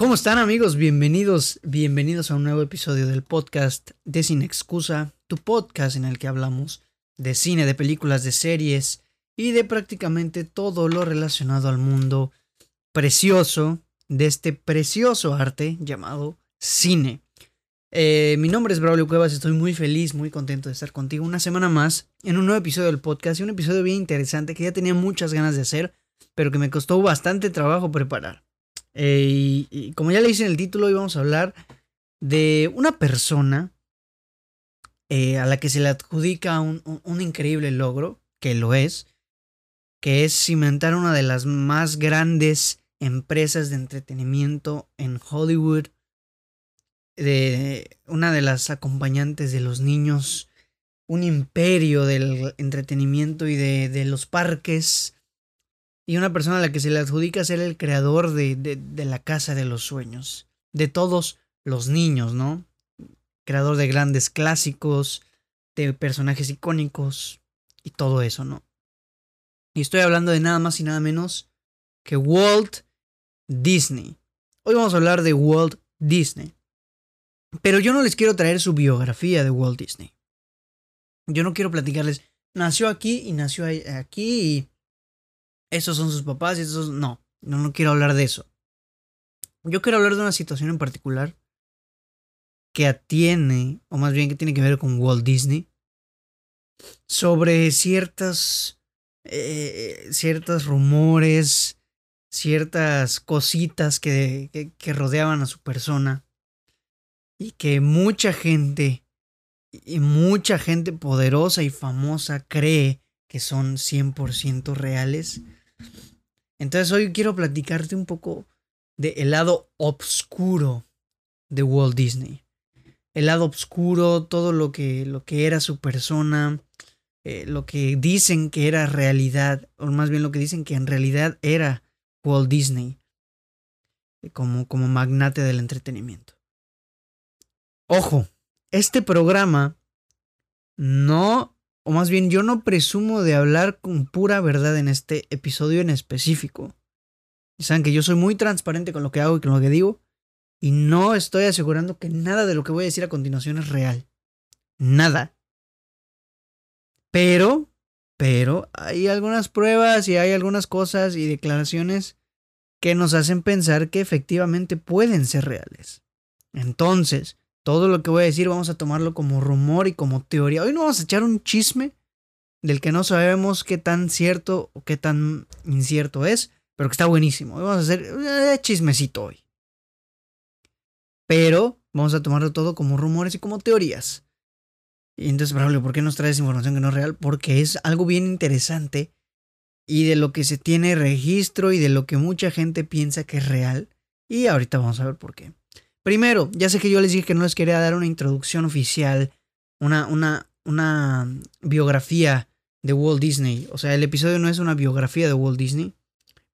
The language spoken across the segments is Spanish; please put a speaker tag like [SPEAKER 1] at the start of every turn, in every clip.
[SPEAKER 1] ¿Cómo están amigos? Bienvenidos, bienvenidos a un nuevo episodio del podcast de Sin Excusa, tu podcast en el que hablamos de cine, de películas, de series y de prácticamente todo lo relacionado al mundo precioso de este precioso arte llamado cine. Eh, mi nombre es Braulio Cuevas, estoy muy feliz, muy contento de estar contigo una semana más en un nuevo episodio del podcast y un episodio bien interesante que ya tenía muchas ganas de hacer, pero que me costó bastante trabajo preparar. Eh, y, como ya le hice en el título, hoy vamos a hablar de una persona eh, a la que se le adjudica un, un, increíble logro, que lo es, que es cimentar una de las más grandes empresas de entretenimiento en Hollywood, de una de las acompañantes de los niños, un imperio del entretenimiento y de, de los parques, y una persona a la que se le adjudica ser el creador de, de, la casa de los sueños, de todos los niños, ¿no? Creador de grandes clásicos, de personajes icónicos y todo eso, ¿no? Y estoy hablando de nada más y nada menos que Walt Disney. Hoy vamos a hablar de Walt Disney. Pero yo no les quiero traer su biografía de Walt Disney. Yo no quiero platicarles, nació aquí y nació aquí y esos son sus papás y esos no, no, no quiero hablar de eso. Yo quiero hablar de una situación en particular que atiene, o más bien que tiene que ver con Walt Disney, sobre ciertas, eh, ciertos rumores, ciertas cositas que, que, que rodeaban a su persona y que mucha gente, y mucha gente poderosa y famosa cree que son 100% reales entonces hoy quiero platicarte un poco del el lado oscuro de Walt Disney. El lado oscuro, todo lo que, lo que era su persona, eh, lo que dicen que era realidad, o más bien lo que dicen que en realidad era Walt Disney eh, como, como magnate del entretenimiento. Ojo, este programa no o más bien yo no presumo de hablar con pura verdad en este episodio en específico. Y saben que yo soy muy transparente con lo que hago y con lo que digo, y no estoy asegurando que nada de lo que voy a decir a continuación es real. Nada. Pero, pero hay algunas pruebas y hay algunas cosas y declaraciones que nos hacen pensar que efectivamente pueden ser reales. Entonces, todo lo que voy a decir vamos a tomarlo como rumor y como teoría. Hoy no vamos a echar un chisme del que no sabemos qué tan cierto o qué tan incierto es, pero que está buenísimo. Vamos a hacer eh, chismecito hoy. Pero vamos a tomarlo todo como rumores y como teorías. Y entonces, ¿por qué nos traes información que no es real? Porque es algo bien interesante y de lo que se tiene registro y de lo que mucha gente piensa que es real. Y ahorita vamos a ver por qué. Primero, ya sé que yo les dije que no les quería dar una introducción oficial, una, una, una biografía de Walt Disney. O sea, el episodio no es una biografía de Walt Disney.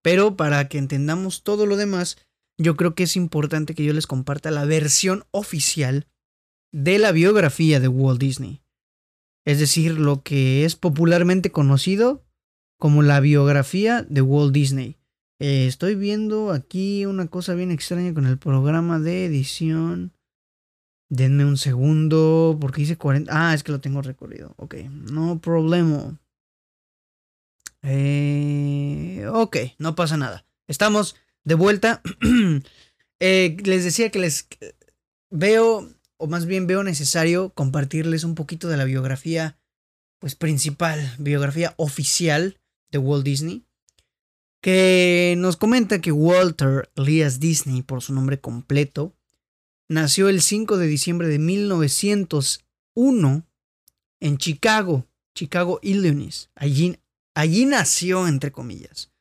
[SPEAKER 1] Pero para que entendamos todo lo demás, yo creo que es importante que yo les comparta la versión oficial de la biografía de Walt Disney. Es decir, lo que es popularmente conocido como la biografía de Walt Disney. Eh, estoy viendo aquí una cosa bien extraña con el programa de edición. Denme un segundo, porque dice 40. Ah, es que lo tengo recorrido. Ok, no problema. Eh, ok, no pasa nada. Estamos de vuelta. Eh, les decía que les veo, o más bien veo necesario compartirles un poquito de la biografía, pues principal, biografía oficial de Walt Disney que nos comenta que Walter Elias Disney, por su nombre completo, nació el 5 de diciembre de 1901 en Chicago, Chicago, Illinois. Allí, allí nació, entre comillas.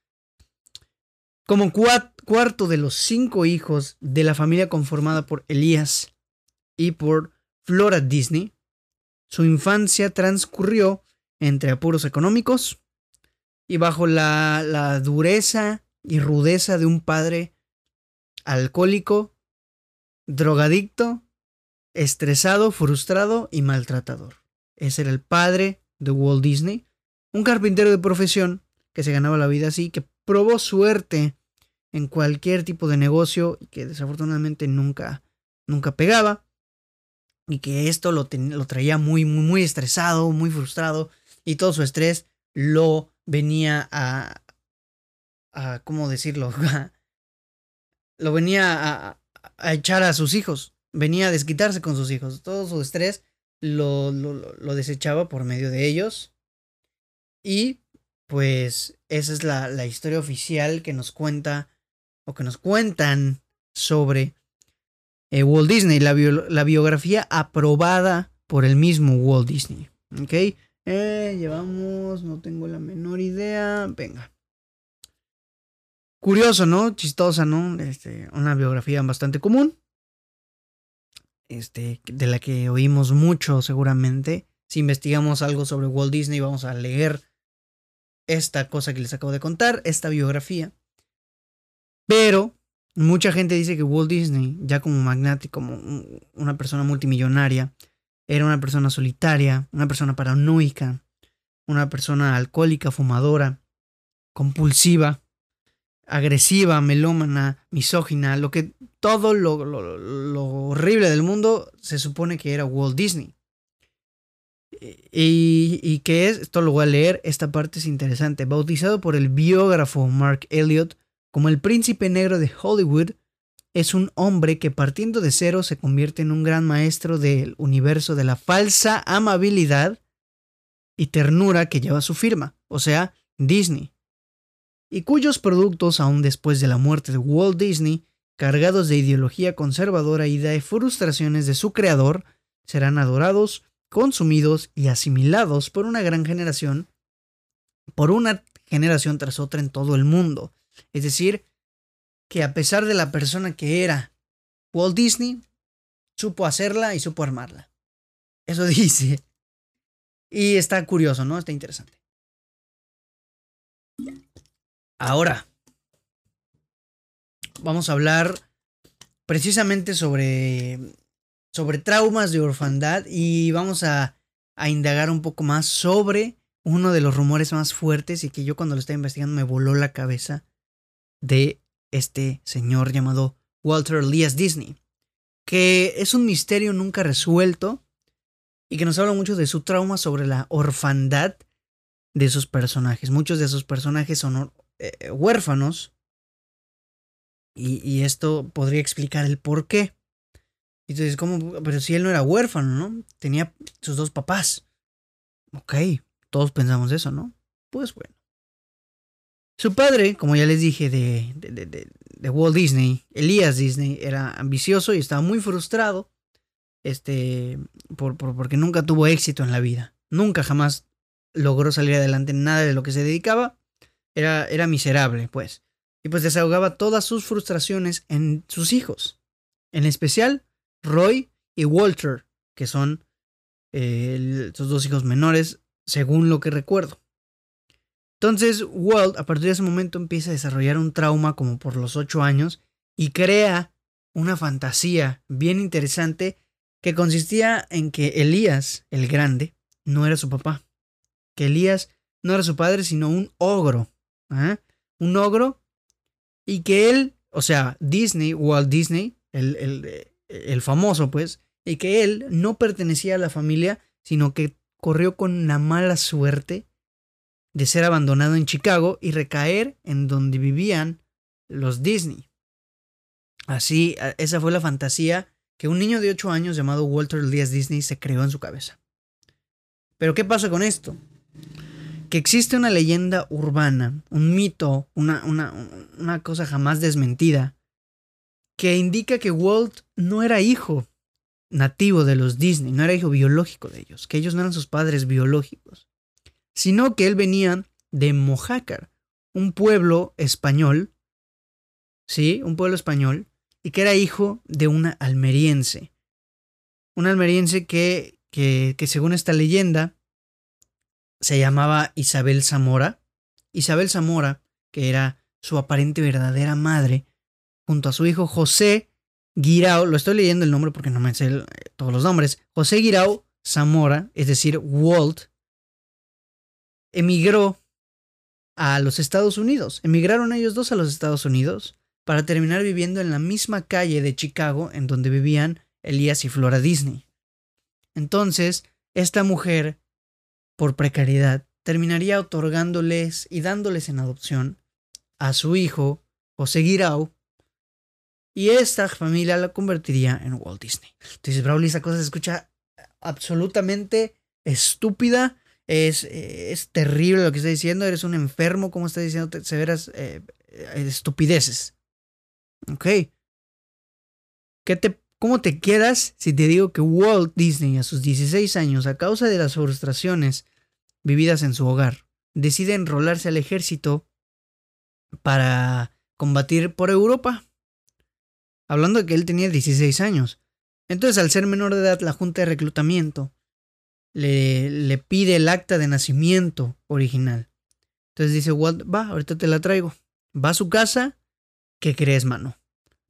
[SPEAKER 1] Como cuarto de los cinco hijos de la familia conformada por Elias y por Flora Disney, su infancia transcurrió entre apuros económicos, y bajo la, la dureza y rudeza de un padre alcohólico, drogadicto, estresado, frustrado y maltratador. Ese era el padre de Walt Disney, un carpintero de profesión que se ganaba la vida así, que probó suerte en cualquier tipo de negocio y que desafortunadamente nunca, nunca pegaba. Y que esto lo, lo traía muy, muy, muy estresado, muy frustrado. Y todo su estrés lo venía a, a ¿cómo decirlo? lo venía a, a, echar a sus hijos. Venía a desquitarse con sus hijos. Todo su estrés lo, lo, lo desechaba por medio de ellos. Y pues esa es la, la historia oficial que nos cuenta o que nos cuentan sobre eh, Walt Disney, la, la, biografía aprobada por el mismo Walt Disney. ¿Ok? Eh, llevamos, no tengo la menor idea. Venga. Curioso, ¿no? Chistosa, ¿no? Este, una biografía bastante común. Este, de la que oímos mucho seguramente. Si investigamos algo sobre Walt Disney, vamos a leer esta cosa que les acabo de contar, esta biografía. Pero mucha gente dice que Walt Disney, ya como magnate, como una persona multimillonaria, era una persona solitaria, una persona paranoica, una persona alcohólica, fumadora, compulsiva, agresiva, melómana, misógina, lo que todo lo, horrible del mundo se supone que era Walt Disney. Y, y que es, esto lo voy a leer, esta parte es interesante, bautizado por el biógrafo Mark Elliott como el príncipe negro de Hollywood, es un hombre que partiendo de cero se convierte en un gran maestro del universo de la falsa amabilidad y ternura que lleva su firma, o sea, Disney, y cuyos productos, aún después de la muerte de Walt Disney, cargados de ideología conservadora y de frustraciones de su creador, serán adorados consumidos y asimilados por una gran generación, por una generación tras otra en todo el mundo. Es decir, que a pesar de la persona que era Walt Disney, supo hacerla y supo armarla. Eso dice. Y está curioso, ¿no? Está interesante. Ahora, vamos a hablar precisamente sobre sobre traumas de orfandad y vamos a, a indagar un poco más sobre uno de los rumores más fuertes y que yo cuando lo estaba investigando me voló la cabeza de este señor llamado Walter Elias Disney, que es un misterio nunca resuelto y que nos habla mucho de su trauma sobre la orfandad de sus personajes. Muchos de sus personajes son eh, huérfanos y, esto podría explicar el por qué. Y dices, ¿cómo? Pero si él no era huérfano, ¿no? Tenía sus dos papás. Ok, todos pensamos eso, ¿no? Pues bueno. Su padre, como ya les dije, de, de, de, de Walt Disney, Elías Disney, era ambicioso y estaba muy frustrado. Este, por, por, porque nunca tuvo éxito en la vida. Nunca jamás logró salir adelante en nada de lo que se dedicaba. Era, era miserable, pues. Y pues desahogaba todas sus frustraciones en sus hijos. En especial Roy y Walter, que son eh, sus dos hijos menores, según lo que recuerdo. Entonces, Walt, a partir de ese momento, empieza a desarrollar un trauma como por los ocho años y crea una fantasía bien interesante que consistía en que Elías, el grande, no era su papá. Que Elías no era su padre, sino un ogro. ¿eh? Un ogro. Y que él, o sea, Disney, Walt Disney, el, el, el famoso pues, y que él no pertenecía a la familia, sino que corrió con la mala suerte de ser abandonado en Chicago y recaer en donde vivían los Disney. Así, esa fue la fantasía que un niño de 8 años llamado Walter Elias Disney se creó en su cabeza. Pero ¿qué pasa con esto? Que existe una leyenda urbana, un mito, una, una, una cosa jamás desmentida, que indica que Walt no era hijo nativo de los Disney, no era hijo biológico de ellos, que ellos no eran sus padres biológicos, sino que él venía de Mojácar, un pueblo español, ¿sí? Un pueblo español, y que era hijo de una almeriense. Una almeriense que, que, que según esta leyenda se llamaba Isabel Zamora. Isabel Zamora, que era su aparente verdadera madre, junto a su hijo José Guirao, lo estoy leyendo el nombre porque no me sé todos los nombres, José Guirao Zamora, es decir, Walt, emigró a los Estados Unidos. Emigraron ellos dos a los Estados Unidos para terminar viviendo en la misma calle de Chicago en donde vivían Elías y Flora Disney. Entonces, esta mujer, por precariedad, terminaría otorgándoles y dándoles en adopción a su hijo, José Guirao, y esta familia la convertiría en Walt Disney. Entonces, Brawley, esa cosa se escucha absolutamente estúpida. Es, es terrible lo que está diciendo. Eres un enfermo, como está diciendo severas eh, estupideces. Ok. ¿Qué te, ¿Cómo te quedas si te digo que Walt Disney a sus 16 años, a causa de las frustraciones vividas en su hogar, decide enrolarse al ejército para combatir por Europa? Hablando de que él tenía 16 años. Entonces, al ser menor de edad, la Junta de Reclutamiento le, pide el acta de nacimiento original. Entonces dice Walt, va, ahorita te la traigo. Va a su casa, ¿qué crees, mano?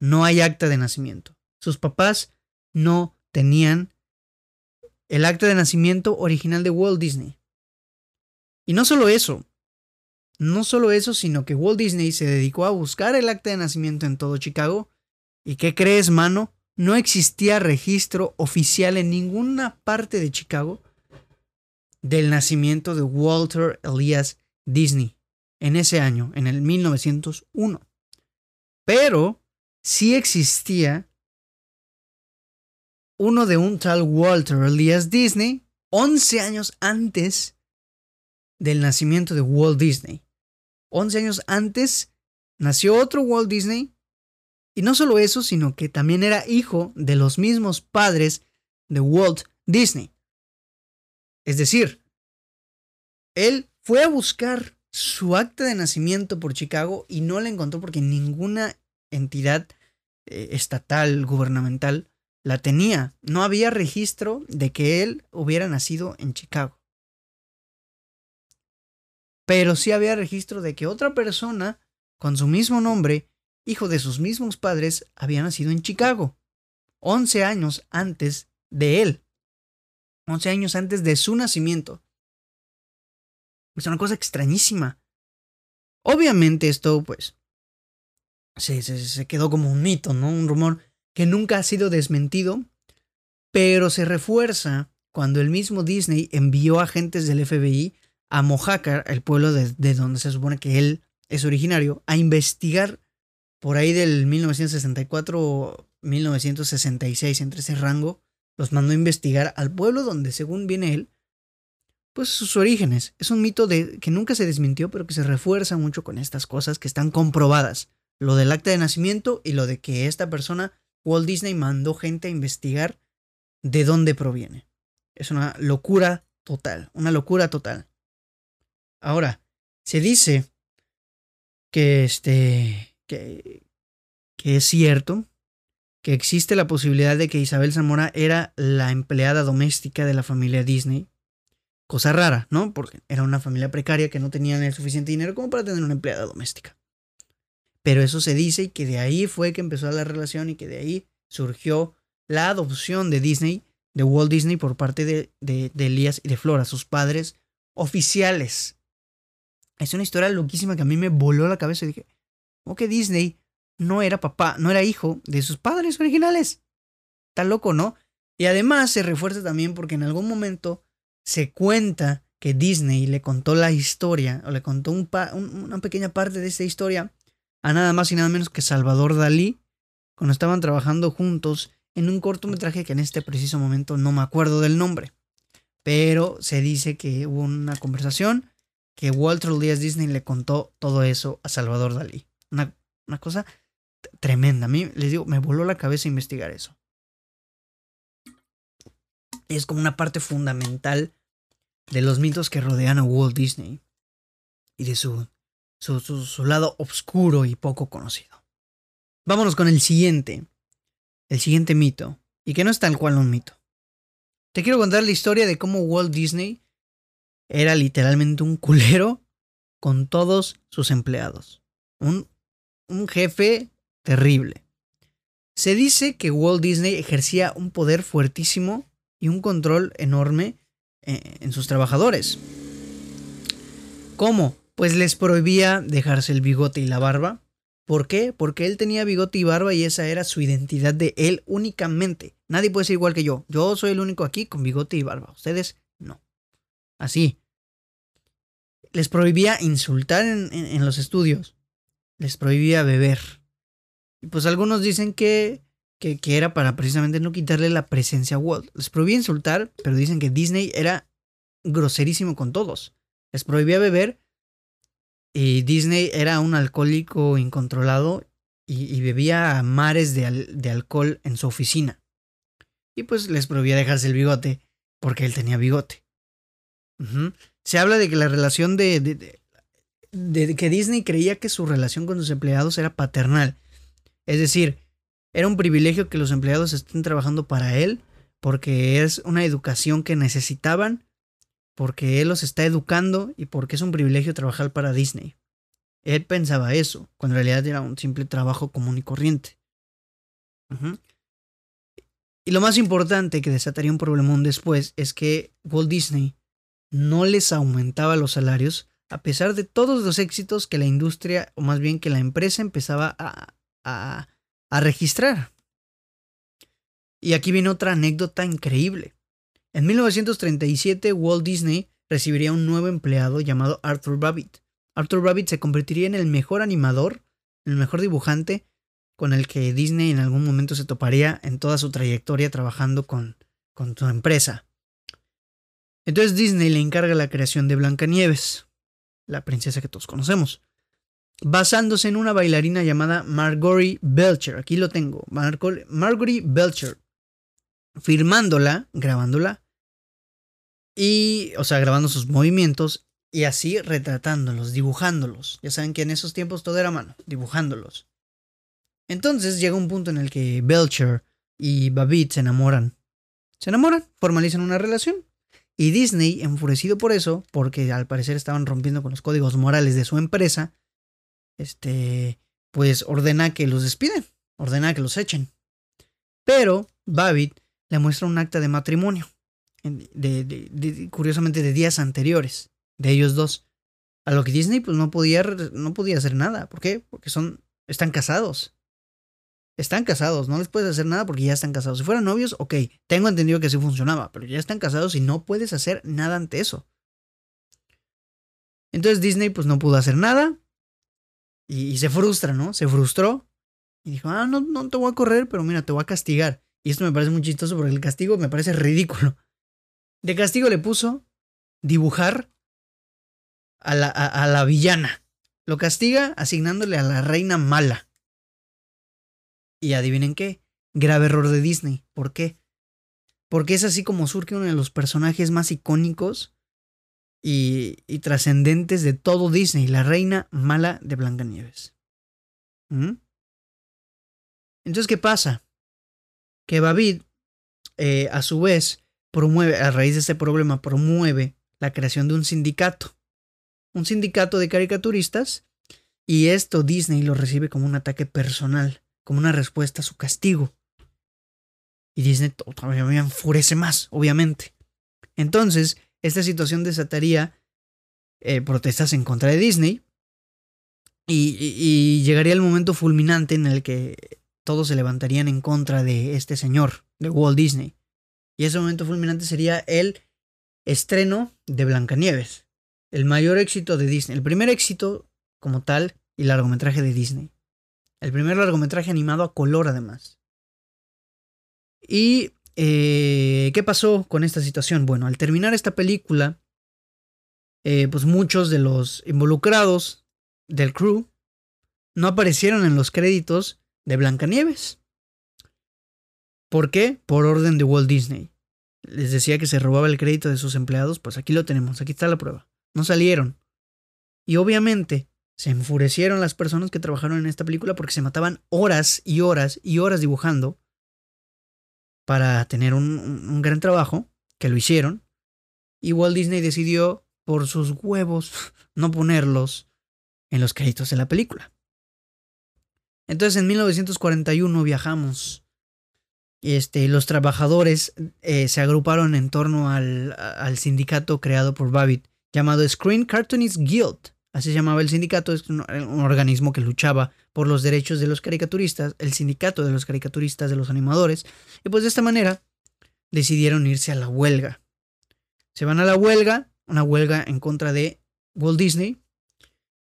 [SPEAKER 1] No hay acta de nacimiento. Sus papás no tenían el acta de nacimiento original de Walt Disney. Y no solo eso, no solo eso, sino que Walt Disney se dedicó a buscar el acta de nacimiento en todo Chicago. ¿Y qué crees, mano? no existía registro oficial en ninguna parte de Chicago del nacimiento de Walter Elias Disney en ese año, en el 1901. Pero sí existía uno de un tal Walter Elias Disney 11 años antes del nacimiento de Walt Disney. 11 años antes nació otro Walt Disney y no solo eso, sino que también era hijo de los mismos padres de Walt Disney. Es decir, él fue a buscar su acta de nacimiento por Chicago y no la encontró porque ninguna entidad eh, estatal, gubernamental, la tenía. No había registro de que él hubiera nacido en Chicago. Pero sí había registro de que otra persona con su mismo nombre hijo de sus mismos padres, había nacido en Chicago, 11 años antes de él, 11 años antes de su nacimiento. Es una cosa extrañísima. Obviamente esto, pues, se, se, quedó como un mito, ¿no? Un rumor que nunca ha sido desmentido, pero se refuerza cuando el mismo Disney envió agentes del FBI a Mojácar, el pueblo de, de, donde se supone que él es originario, a investigar por ahí del 1964 o 1966, entre ese rango, los mandó a investigar al pueblo donde, según viene él, pues sus orígenes. Es un mito de, que nunca se desmintió, pero que se refuerza mucho con estas cosas que están comprobadas. Lo del acta de nacimiento y lo de que esta persona, Walt Disney, mandó gente a investigar de dónde proviene. Es una locura total, una locura total. Ahora, se dice que este que, es cierto, que existe la posibilidad de que Isabel Zamora era la empleada doméstica de la familia Disney. Cosa rara, ¿no? Porque era una familia precaria que no tenían el suficiente dinero como para tener una empleada doméstica. Pero eso se dice y que de ahí fue que empezó la relación y que de ahí surgió la adopción de Disney, de Walt Disney por parte de, de, Elías y de Flora, sus padres oficiales. Es una historia loquísima que a mí me voló la cabeza y dije, o que Disney no era papá, no era hijo de sus padres originales. Está loco, ¿no? Y además se refuerza también porque en algún momento se cuenta que Disney le contó la historia, o le contó una pequeña parte de esta historia a nada más y nada menos que Salvador Dalí, cuando estaban trabajando juntos en un cortometraje que en este preciso momento no me acuerdo del nombre. Pero se dice que hubo una conversación que Walter Díaz Disney le contó todo eso a Salvador Dalí. Una, cosa tremenda. A mí, les digo, me voló la cabeza investigar eso. Es como una parte fundamental de los mitos que rodean a Walt Disney y de su, su, lado oscuro y poco conocido. Vámonos con el siguiente. El siguiente mito. Y que no es tal cual un mito. Te quiero contar la historia de cómo Walt Disney era literalmente un culero con todos sus empleados. Un un jefe terrible. Se dice que Walt Disney ejercía un poder fuertísimo y un control enorme eh, en sus trabajadores. ¿Cómo? Pues les prohibía dejarse el bigote y la barba, ¿Por qué? Porque él tenía bigote y barba y esa era su identidad de él únicamente. Nadie puede ser igual que yo. Yo soy el único aquí con bigote y barba. Ustedes no. Así. Les prohibía insultar en, los estudios. Les prohibía beber. Y pues algunos dicen que, que, era para precisamente no quitarle la presencia a Walt. Les prohibía insultar, pero dicen que Disney era groserísimo con todos. Les prohibía beber y Disney era un alcohólico incontrolado y, bebía mares de, alcohol en su oficina. Y pues les prohibía dejarse el bigote porque él tenía bigote. Se habla de que la relación de, de, de, que Disney creía que su relación con sus empleados era paternal. Es decir, era un privilegio que los empleados estén trabajando para él porque es una educación que necesitaban porque él los está educando y porque es un privilegio trabajar para Disney. Él pensaba eso, cuando en realidad era un simple trabajo común y corriente. Y lo más importante que desataría un problemón después es que Walt Disney no les aumentaba los salarios a pesar de todos los éxitos que la industria, o más bien que la empresa empezaba a, a, a registrar. Y aquí viene otra anécdota increíble. En 1937, Walt Disney recibiría un nuevo empleado llamado Arthur Babbitt. Arthur Babbitt se convertiría en el mejor animador, el mejor dibujante con el que Disney en algún momento se toparía en toda su trayectoria trabajando con, con su empresa. Entonces Disney le encarga la creación de Blancanieves, la princesa que todos conocemos, basándose en una bailarina llamada Margory Belcher. Aquí lo tengo, Margory Belcher, firmándola, grabándola y, o sea, grabando sus movimientos y así retratándolos, dibujándolos. Ya saben que en esos tiempos todo era mano, dibujándolos. Entonces llega un punto en el que Belcher y Babbitt se enamoran. Se enamoran, formalizan una relación. Y Disney, enfurecido por eso, porque al parecer estaban rompiendo con los códigos morales de su empresa, este, pues ordena que los despiden, ordena que los echen. Pero Babbitt le muestra un acta de matrimonio de, curiosamente de días anteriores, de ellos dos. A lo que Disney pues no podía, no podía hacer nada. ¿Por qué? Porque son, están casados. Están casados, no les puedes hacer nada porque ya están casados. Si fueran novios, ok, tengo entendido que así funcionaba, pero ya están casados y no puedes hacer nada ante eso. Entonces Disney pues no pudo hacer nada y, se frustra, ¿no? Se frustró y dijo, ah, no, no te voy a correr, pero mira, te voy a castigar. Y esto me parece muy chistoso porque el castigo me parece ridículo. De castigo le puso dibujar a la, a, la villana. Lo castiga asignándole a la reina mala. Y adivinen qué, grave error de Disney. ¿Por qué? Porque es así como surge uno de los personajes más icónicos y, y trascendentes de todo Disney, la reina mala de Blancanieves. ¿Mm? Entonces, ¿qué pasa? Que Bavid, eh, a su vez, promueve, a raíz de este problema, promueve la creación de un sindicato. Un sindicato de caricaturistas. Y esto Disney lo recibe como un ataque personal, como una respuesta a su castigo. Y Disney todavía enfurece más, obviamente. Entonces, esta situación desataría eh, protestas en contra de Disney. y, llegaría el momento fulminante en el que todos se levantarían en contra de este señor, de Walt Disney. Y ese momento fulminante sería el estreno de Blancanieves. El mayor éxito de Disney. El primer éxito como tal y largometraje de Disney. El primer largometraje animado a color además. ¿Y eh, qué pasó con esta situación? Bueno, al terminar esta película, eh, pues muchos de los involucrados del crew no aparecieron en los créditos de Blancanieves. ¿Por qué? Por orden de Walt Disney. Les decía que se robaba el crédito de sus empleados, pues aquí lo tenemos, aquí está la prueba. No salieron. Y obviamente se enfurecieron las personas que trabajaron en esta película porque se mataban horas y horas y horas dibujando para tener un, un gran trabajo, que lo hicieron. Y Walt Disney decidió, por sus huevos, no ponerlos en los créditos de la película. Entonces en 1941 viajamos este, los trabajadores eh, se agruparon en torno al, al, sindicato creado por Babbitt, llamado Screen Cartoonist Guild. Así se llamaba el sindicato, es un, un, organismo que luchaba por los derechos de los caricaturistas, el sindicato de los caricaturistas, de los animadores, y pues de esta manera decidieron irse a la huelga. Se van a la huelga, una huelga en contra de Walt Disney,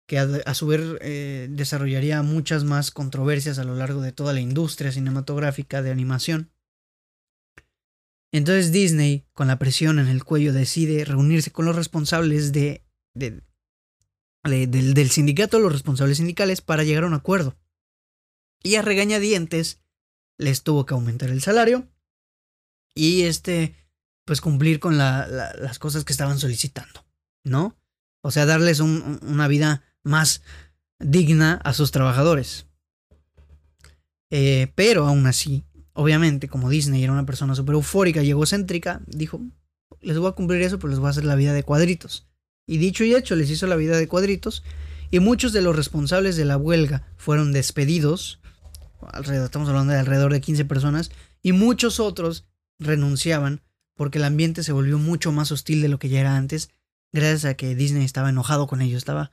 [SPEAKER 1] que a, su vez eh, desarrollaría muchas más controversias a lo largo de toda la industria cinematográfica de animación. Entonces Disney, con la presión en el cuello, decide reunirse con los responsables de, del, sindicato, los responsables sindicales, para llegar a un acuerdo. Y a regañadientes les tuvo que aumentar el salario y este, pues cumplir con la, la, las cosas que estaban solicitando, ¿no? O sea, darles un, una vida más digna a sus trabajadores. Eh, pero aún así, obviamente, como Disney era una persona súper eufórica y egocéntrica, dijo, les voy a cumplir eso, pero les voy a hacer la vida de cuadritos. Y dicho y hecho, les hizo la vida de cuadritos. Y muchos de los responsables de la huelga fueron despedidos. Alrededor, estamos hablando de alrededor de 15 personas. Y muchos otros renunciaban porque el ambiente se volvió mucho más hostil de lo que ya era antes. Gracias a que Disney estaba enojado con ellos. Estaba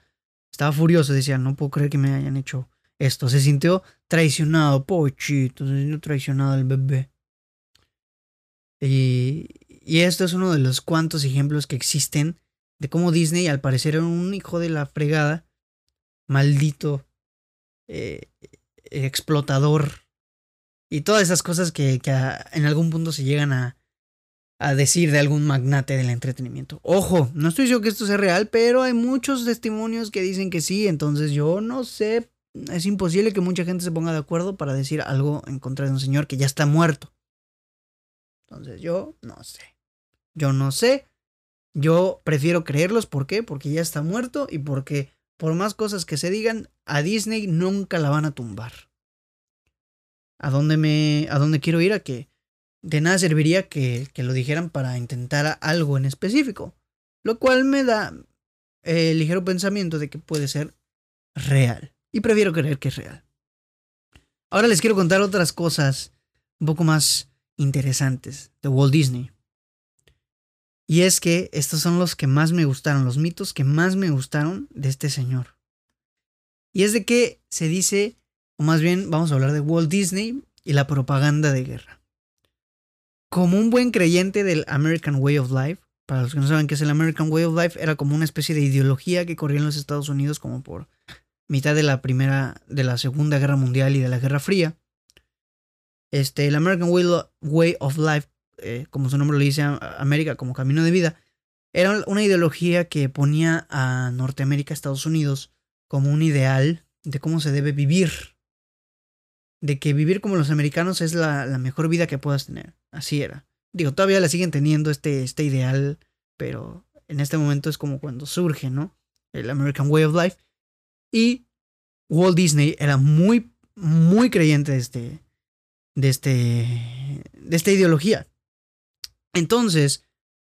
[SPEAKER 1] estaba furioso, decía, no puedo creer que me hayan hecho esto. Se sintió traicionado, pochito, se sintió traicionado el bebé. Y, y esto es uno de los cuantos ejemplos que existen de cómo Disney al parecer era un hijo de la fregada, maldito, eh, explotador y todas esas cosas que, que en algún punto se llegan a, a decir de algún magnate del entretenimiento. Ojo, no estoy diciendo que esto sea real, pero hay muchos testimonios que dicen que sí, entonces yo no sé, es imposible que mucha gente se ponga de acuerdo para decir algo en contra de un señor que ya está muerto. Entonces yo no sé. Yo no sé. Yo prefiero creerlos, ¿por qué? Porque ya está muerto y porque por más cosas que se digan, a Disney nunca la van a tumbar. ¿A dónde me a dónde quiero ir a que de nada serviría que, que, lo dijeran para intentar algo en específico. Lo cual me da el ligero pensamiento de que puede ser real. Y prefiero creer que es real. Ahora les quiero contar otras cosas un poco más interesantes de Walt Disney. Y es que estos son los que más me gustaron, los mitos que más me gustaron de este señor. Y es de que se dice, o más bien vamos a hablar de Walt Disney y la propaganda de guerra como un buen creyente del American Way of Life, para los que no saben qué es el American Way of Life, era como una especie de ideología que corría en los Estados Unidos como por mitad de la primera, de la Segunda Guerra Mundial y de la Guerra Fría. Este, el American Way of Life, eh, como su nombre lo dice, América como camino de vida, era una ideología que ponía a Norteamérica, Estados Unidos, como un ideal de cómo se debe vivir de que vivir como los americanos es la, mejor vida que puedas tener. Así era. Digo, todavía la siguen teniendo este, este ideal, pero en este momento es como cuando surge, ¿no? El American Way of Life. Y Walt Disney era muy, muy creyente de este, de este, de esta ideología. Entonces,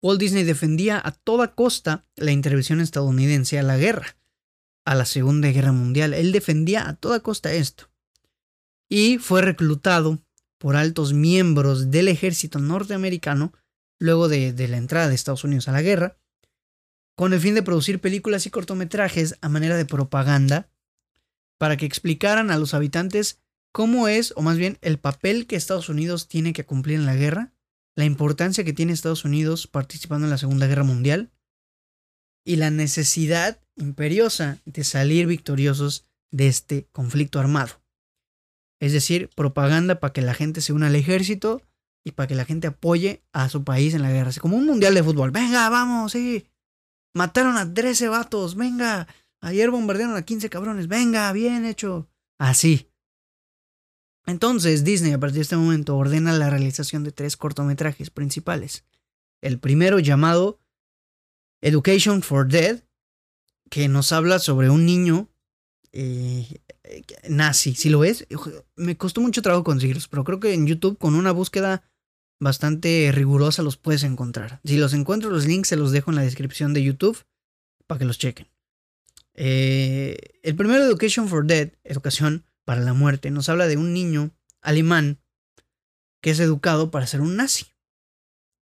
[SPEAKER 1] Walt Disney defendía a toda costa la intervención estadounidense a la guerra, a la Segunda Guerra Mundial. Él defendía a toda costa esto y fue reclutado por altos miembros del ejército norteamericano luego de, la entrada de Estados Unidos a la guerra, con el fin de producir películas y cortometrajes a manera de propaganda para que explicaran a los habitantes cómo es, o más bien el papel que Estados Unidos tiene que cumplir en la guerra, la importancia que tiene Estados Unidos participando en la Segunda Guerra Mundial y la necesidad imperiosa de salir victoriosos de este conflicto armado. Es decir, propaganda para que la gente se una al ejército y para que la gente apoye a su país en la guerra. Así como un mundial de fútbol. Venga, vamos, sí. Mataron a 13 vatos, venga. Ayer bombardearon a 15 cabrones, venga, bien hecho. Así. Entonces Disney a partir de este momento ordena la realización de tres cortometrajes principales. El primero llamado Education for Dead, que nos habla sobre un niño eh, nazi. Si lo ves, me costó mucho trabajo conseguirlos, pero creo que en YouTube con una búsqueda bastante rigurosa los puedes encontrar. Si los encuentro, los links se los dejo en la descripción de YouTube para que los chequen. Eh, el primero, Education for Dead, Educación para la Muerte, nos habla de un niño alemán que es educado para ser un nazi.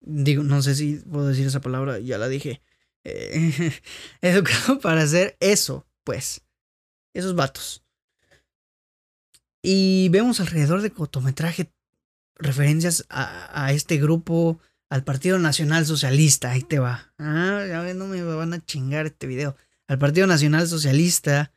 [SPEAKER 1] Digo, no sé si puedo decir esa palabra, ya la dije. eh, educado para hacer eso, pues. Esos vatos. Y vemos alrededor de cortometraje referencias a, este grupo, al Partido Nacional Socialista. Ahí te va. Ah, no me van a chingar este video. Al Partido Nacional Socialista,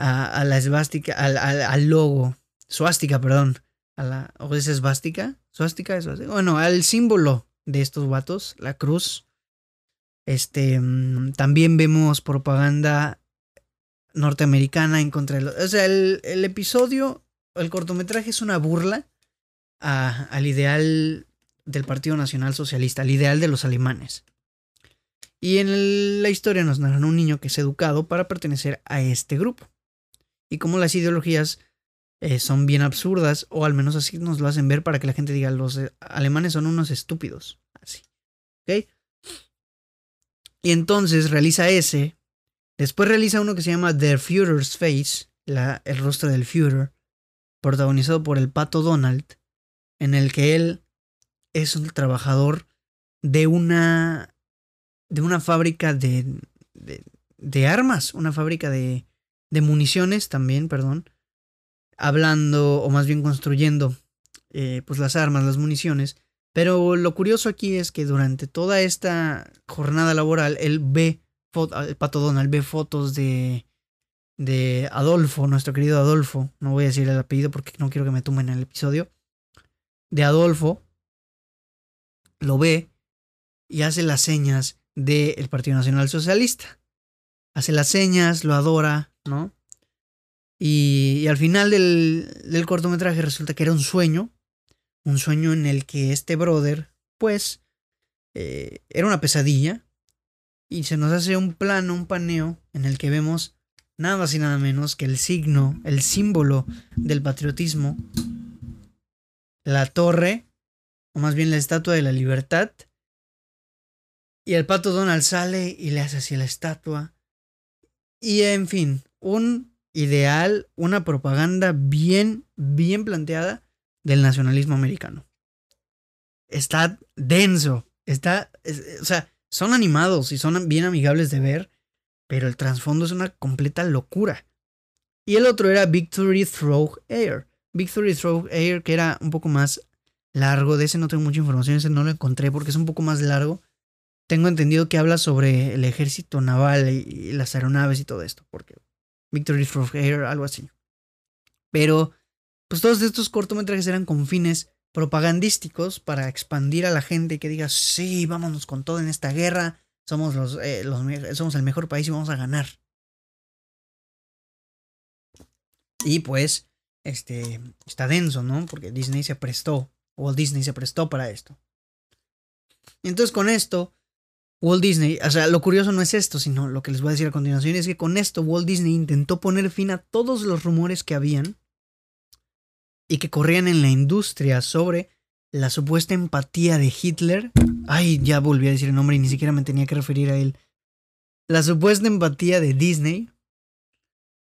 [SPEAKER 1] a, la esvástica, al, al, logo, suástica, perdón. A la, ¿O es esvástica? ¿Suástica? Bueno, al símbolo de estos vatos, la cruz. Este, mm, también vemos propaganda norteamericana en contra de los... O sea, el, el episodio, el cortometraje es una burla a, al ideal del Partido Nacional Socialista, al ideal de los alemanes. Y en la historia nos narran un niño que es educado para pertenecer a este grupo. Y como las ideologías eh, son bien absurdas, o al menos así nos lo hacen ver para que la gente diga, los eh, alemanes son unos estúpidos. Así. ¿Ok? Y entonces realiza ese. Después realiza uno que se llama The Führer's Face, la, el rostro del Führer, protagonizado por el pato Donald, en el que él es un trabajador de una de una fábrica de, de, de armas, una fábrica de, de municiones también, perdón, hablando o más bien construyendo eh, pues las armas, las municiones. Pero lo curioso aquí es que durante toda esta jornada laboral él ve, el pato Donald ve fotos de, de Adolfo, nuestro querido Adolfo, no voy a decir el apellido porque no quiero que me tumben en el episodio, de Adolfo, lo ve y hace las señas del Partido Nacional Socialista. Hace las señas, lo adora, ¿no? Y, al final del, cortometraje resulta que era un sueño, un sueño en el que este brother, pues, eh, era una pesadilla. Y se nos hace un plano, un paneo, en el que vemos nada más y nada menos que el signo, el símbolo del patriotismo, la torre, o más bien la estatua de la libertad. Y el pato Donald sale y le hace así la estatua. Y en fin, un ideal, una propaganda bien, bien planteada del nacionalismo americano. Está denso, está, o sea, son animados y son bien amigables de ver, pero el trasfondo es una completa locura. Y el otro era Victory Throw Air. Victory Throw Air, que era un poco más largo. De ese no tengo mucha información, ese no lo encontré porque es un poco más largo. Tengo entendido que habla sobre el ejército naval y, las aeronaves y todo esto, porque Victory from Air, algo así. Pero, pues todos estos cortometrajes eran con fines propagandísticos para expandir a la gente que diga, sí, vámonos con todo en esta guerra, somos, los, eh, somos el mejor país y vamos a ganar. Y pues, este, está denso, ¿no? Porque Disney se prestó, Walt Disney se prestó para esto. Y entonces con esto, Walt Disney, o sea, lo curioso no es esto, sino lo que les voy a decir a continuación es que con esto Walt Disney intentó poner fin a todos los rumores que habían y que corrían en la industria sobre la supuesta empatía de Hitler. Ay, ya volví a decir el nombre y ni siquiera me tenía que referir a él. La supuesta empatía de Disney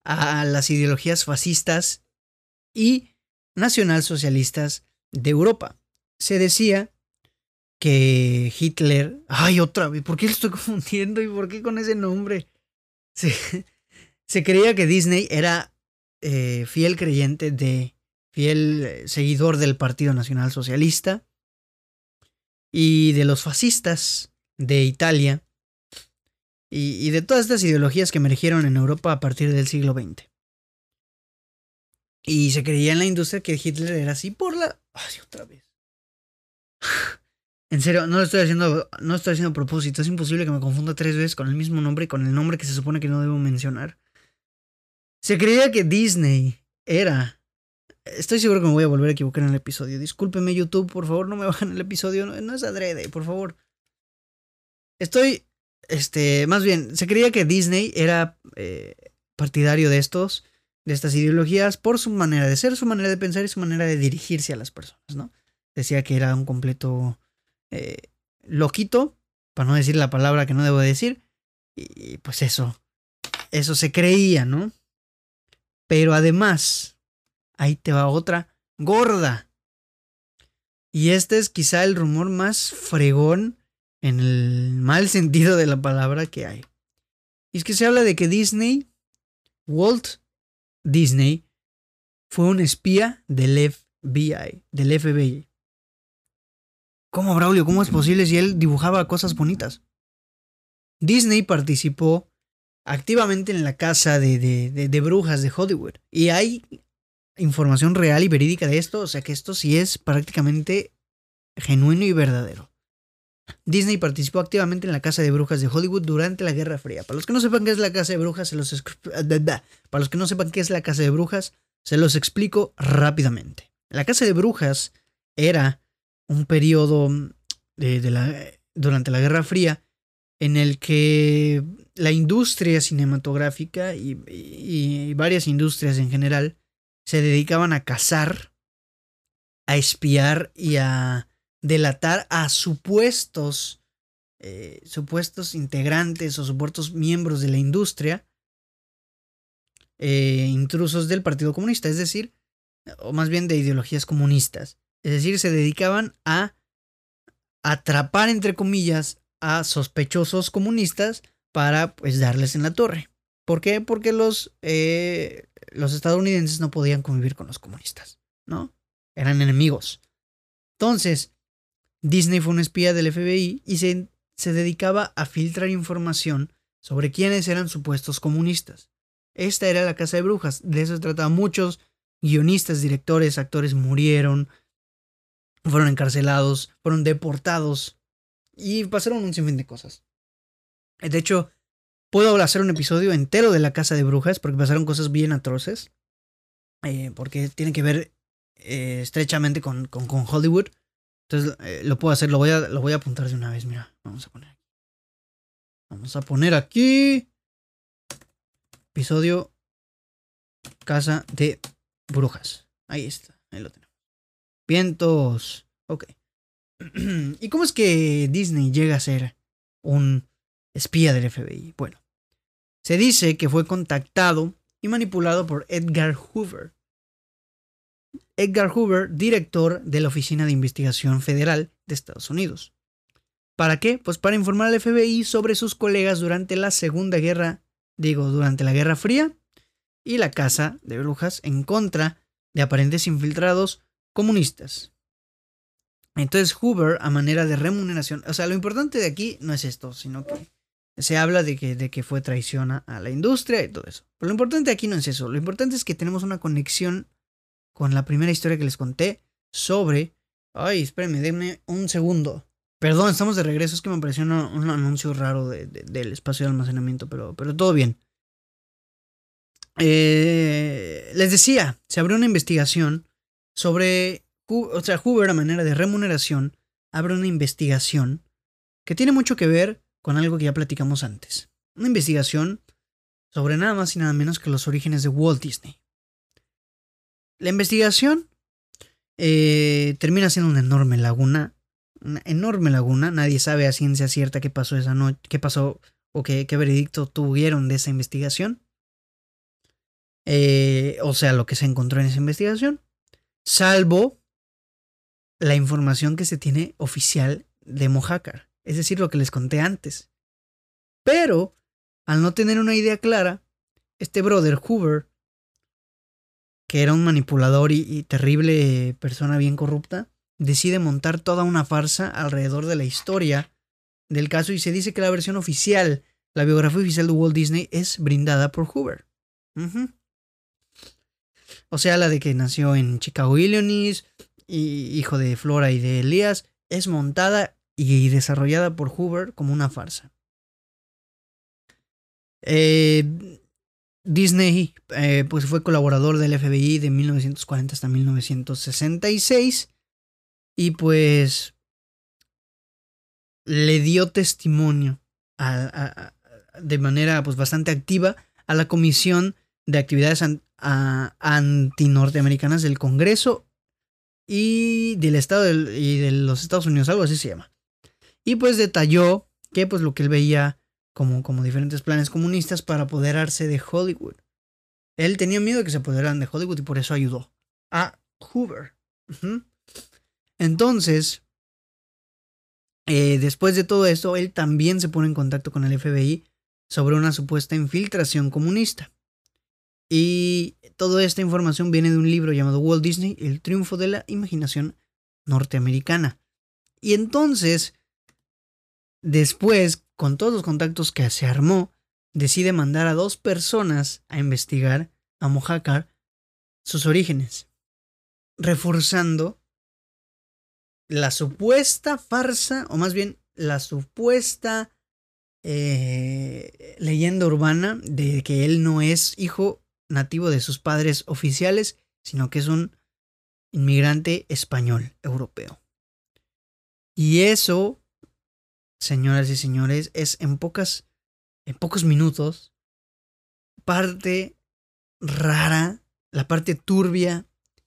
[SPEAKER 1] a las ideologías fascistas y nacionalsocialistas de Europa. Se decía que Hitler. Ay, otra vez, ¿por qué lo estoy confundiendo y por qué con ese nombre? Se, creía que Disney era eh, fiel creyente de. fiel eh, seguidor del Partido Nacional Socialista y de los fascistas de Italia y, y de todas estas ideologías que emergieron en Europa a partir del siglo XX. Y se creía en la industria que Hitler era así por la. Ay, otra vez. En serio, no lo estoy haciendo, no estoy haciendo a propósito. Es imposible que me confunda tres veces con el mismo nombre y con el nombre que se supone que no debo mencionar. Se creía que Disney era. Estoy seguro que me voy a volver a equivocar en el episodio. Discúlpeme, YouTube, por favor, no me bajen el episodio. No, es adrede, por favor. Estoy. Este. Más bien, se creía que Disney era eh, partidario de estos. De estas ideologías por su manera de ser, su manera de pensar y su manera de dirigirse a las personas, ¿no? Decía que era un completo eh, loquito, para no decir la palabra que no debo decir. Y pues eso, eso se creía, ¿no? Pero además, ahí te va otra gorda. Y este es quizá el rumor más fregón en el mal sentido de la palabra que hay. Y es que se habla de que Disney, Walt Disney, fue un espía del FBI, del FBI. ¿Cómo, Braulio? ¿Cómo es posible si él dibujaba cosas bonitas? Disney participó activamente en la casa de, de, brujas de Hollywood. Y hay información real y verídica de esto, o sea que esto sí es prácticamente genuino y verdadero. Disney participó activamente en la Casa de Brujas de Hollywood durante la Guerra Fría. Para los que no sepan qué es la Casa de Brujas, se los para los que no sepan qué es la Casa de Brujas, se los explico rápidamente. La Casa de Brujas era un periodo de, la, durante la Guerra Fría en el que la industria cinematográfica y, varias industrias en general se dedicaban a cazar, a espiar y a delatar a supuestos, eh, supuestos integrantes o supuestos miembros de la industria, eh, intrusos del Partido Comunista, es decir, o más bien de ideologías comunistas. Es decir, se dedicaban a atrapar, entre comillas, a sospechosos comunistas para pues darles en la torre. ¿Por qué? Porque los, eh, los estadounidenses no podían convivir con los comunistas, ¿no? Eran enemigos. Entonces, Disney fue un espía del FBI y se, se dedicaba a filtrar información sobre quiénes eran supuestos comunistas. Esta era la casa de brujas, de eso se trataba. Muchos guionistas, directores, actores murieron, fueron encarcelados, fueron deportados y pasaron un sinfín de cosas. De hecho, puedo hacer un episodio entero de la casa de brujas porque pasaron cosas bien atroces. Eh, porque tiene que ver eh, estrechamente con, con, Hollywood. Entonces eh, lo puedo hacer, lo voy, a, lo voy a apuntar de una vez. Mira, vamos a poner aquí. Vamos a poner aquí. Episodio Casa de Brujas. Ahí está, ahí lo tenemos. Vientos. Ok. ¿Y cómo es que Disney llega a ser un espía del FBI? Bueno, se dice que fue contactado y manipulado por Edgar Hoover. Edgar Hoover, director de la Oficina de Investigación Federal de Estados Unidos. ¿Para qué? Pues para informar al FBI sobre sus colegas durante la Segunda Guerra, digo, durante la Guerra Fría y la caza de brujas en contra de aparentes infiltrados comunistas. Entonces Hoover, a manera de remuneración, o sea, lo importante de aquí no es esto, sino que se habla de que, de que fue traición a, la industria y todo eso. Pero lo importante aquí no es eso, lo importante es que tenemos una conexión con la primera historia que les conté sobre... Ay, espérenme, denme un segundo. Perdón, estamos de regreso, es que me apareció un, anuncio raro del espacio de almacenamiento, pero, pero todo bien. Eh, les decía, se abrió una investigación sobre o sea, Hoover a manera de remuneración abre una investigación que tiene mucho que ver con algo que ya platicamos antes. Una investigación sobre nada más y nada menos que los orígenes de Walt Disney. La investigación eh, termina siendo una enorme laguna, una enorme laguna. Nadie sabe a ciencia cierta qué pasó esa noche, qué pasó o qué, veredicto tuvieron de esa investigación. Eh, o sea, lo que se encontró en esa investigación. Salvo la información que se tiene oficial de Mojácar, es decir, lo que les conté antes. Pero, al no tener una idea clara, este brother Hoover, que era un manipulador y, terrible persona bien corrupta, decide montar toda una farsa alrededor de la historia del caso y se dice que la versión oficial, la biografía oficial de Walt Disney es brindada por Hoover. O sea, la de que nació en Chicago, Illinois, hijo de Flora y de Elías, es montada y desarrollada por Hoover como una farsa. Eh, Disney eh, pues fue colaborador del FBI de 1940 hasta 1966 y pues le dio testimonio de manera pues bastante activa a la Comisión de Actividades Antinorteamericanas del Congreso y del Estado y de los Estados Unidos, algo así se llama. Y pues detalló que pues lo que él veía como, como diferentes planes comunistas para apoderarse de Hollywood. Él tenía miedo de que se apoderaran de Hollywood y por eso ayudó a Hoover. Entonces, Eh, después de todo esto, él también se pone en contacto con el FBI sobre una supuesta infiltración comunista. Y toda esta información viene de un libro llamado Walt Disney, El triunfo de la imaginación norteamericana. Y entonces, después, con todos los contactos que se armó, decide mandar a dos personas a investigar a Mojácar sus orígenes, reforzando la supuesta farsa, o más bien la supuesta eh, leyenda urbana de que él no es hijo nativo de sus padres oficiales, sino que es un inmigrante español, europeo. Y eso, señoras y señores, es en pocas, en pocos minutos, parte rara, la parte turbia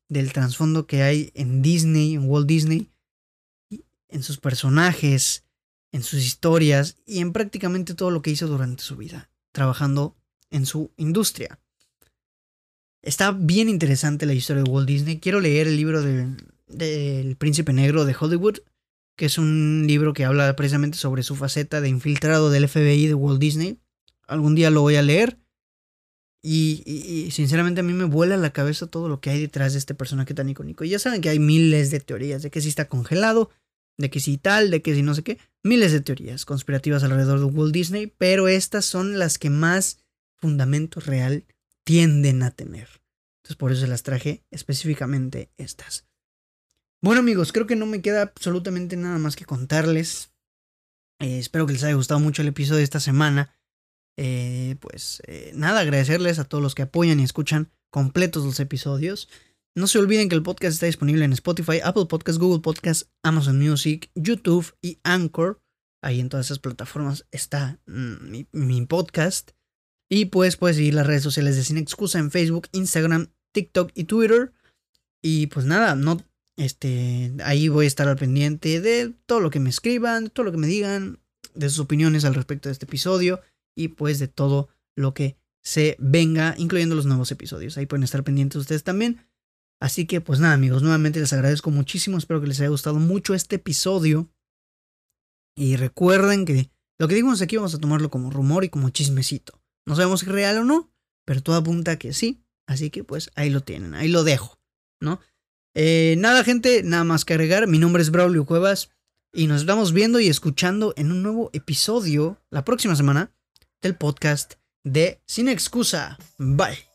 [SPEAKER 1] del trasfondo que hay en Disney, en Walt Disney, en sus personajes, en sus historias y en prácticamente todo lo que hizo durante su vida, trabajando en su industria. Está bien interesante la historia de Walt Disney. Quiero leer el libro del de, Príncipe Negro de Hollywood, que es un libro que habla precisamente sobre su faceta de infiltrado del FBI de Walt Disney. Algún día lo voy a leer. Y, y, sinceramente a mí me vuela la cabeza todo lo que hay detrás de este personaje tan icónico. Y ya saben que hay miles de teorías de que si está congelado, de que si tal, de que si no sé qué. Miles de teorías conspirativas alrededor de Walt Disney, pero estas son las que más fundamento real tienden a tener. Entonces por eso las traje específicamente estas. Bueno amigos, creo que no me queda absolutamente nada más que contarles. Eh, espero que les haya gustado mucho el episodio de esta semana. Eh, pues eh, nada, agradecerles a todos los que apoyan y escuchan completos los episodios. No se olviden que el podcast está disponible en Spotify, Apple Podcasts, Google Podcasts, Amazon Music, YouTube y Anchor. Ahí en todas esas plataformas está mm, mi podcast. Y pues puedes seguir las redes sociales de Sin Excusa en Facebook, Instagram, TikTok y Twitter. Y pues nada, no, este, ahí voy a estar al pendiente de todo lo que me escriban, de todo lo que me digan, de sus opiniones al respecto de este episodio y pues de todo lo que se venga, incluyendo los nuevos episodios. Ahí pueden estar pendientes ustedes también. Así que pues nada amigos, nuevamente les agradezco muchísimo, espero que les haya gustado mucho este episodio. Y recuerden que lo que dijimos aquí vamos a tomarlo como rumor y como chismecito. No sabemos si es real o no, pero todo apunta a que sí. Así que pues ahí lo tienen, ahí lo dejo, ¿no? Eh, nada, gente, nada más que agregar. Mi nombre es Braulio Cuevas y nos estamos viendo y escuchando en un nuevo episodio la próxima semana del podcast de Sin Excusa. Bye.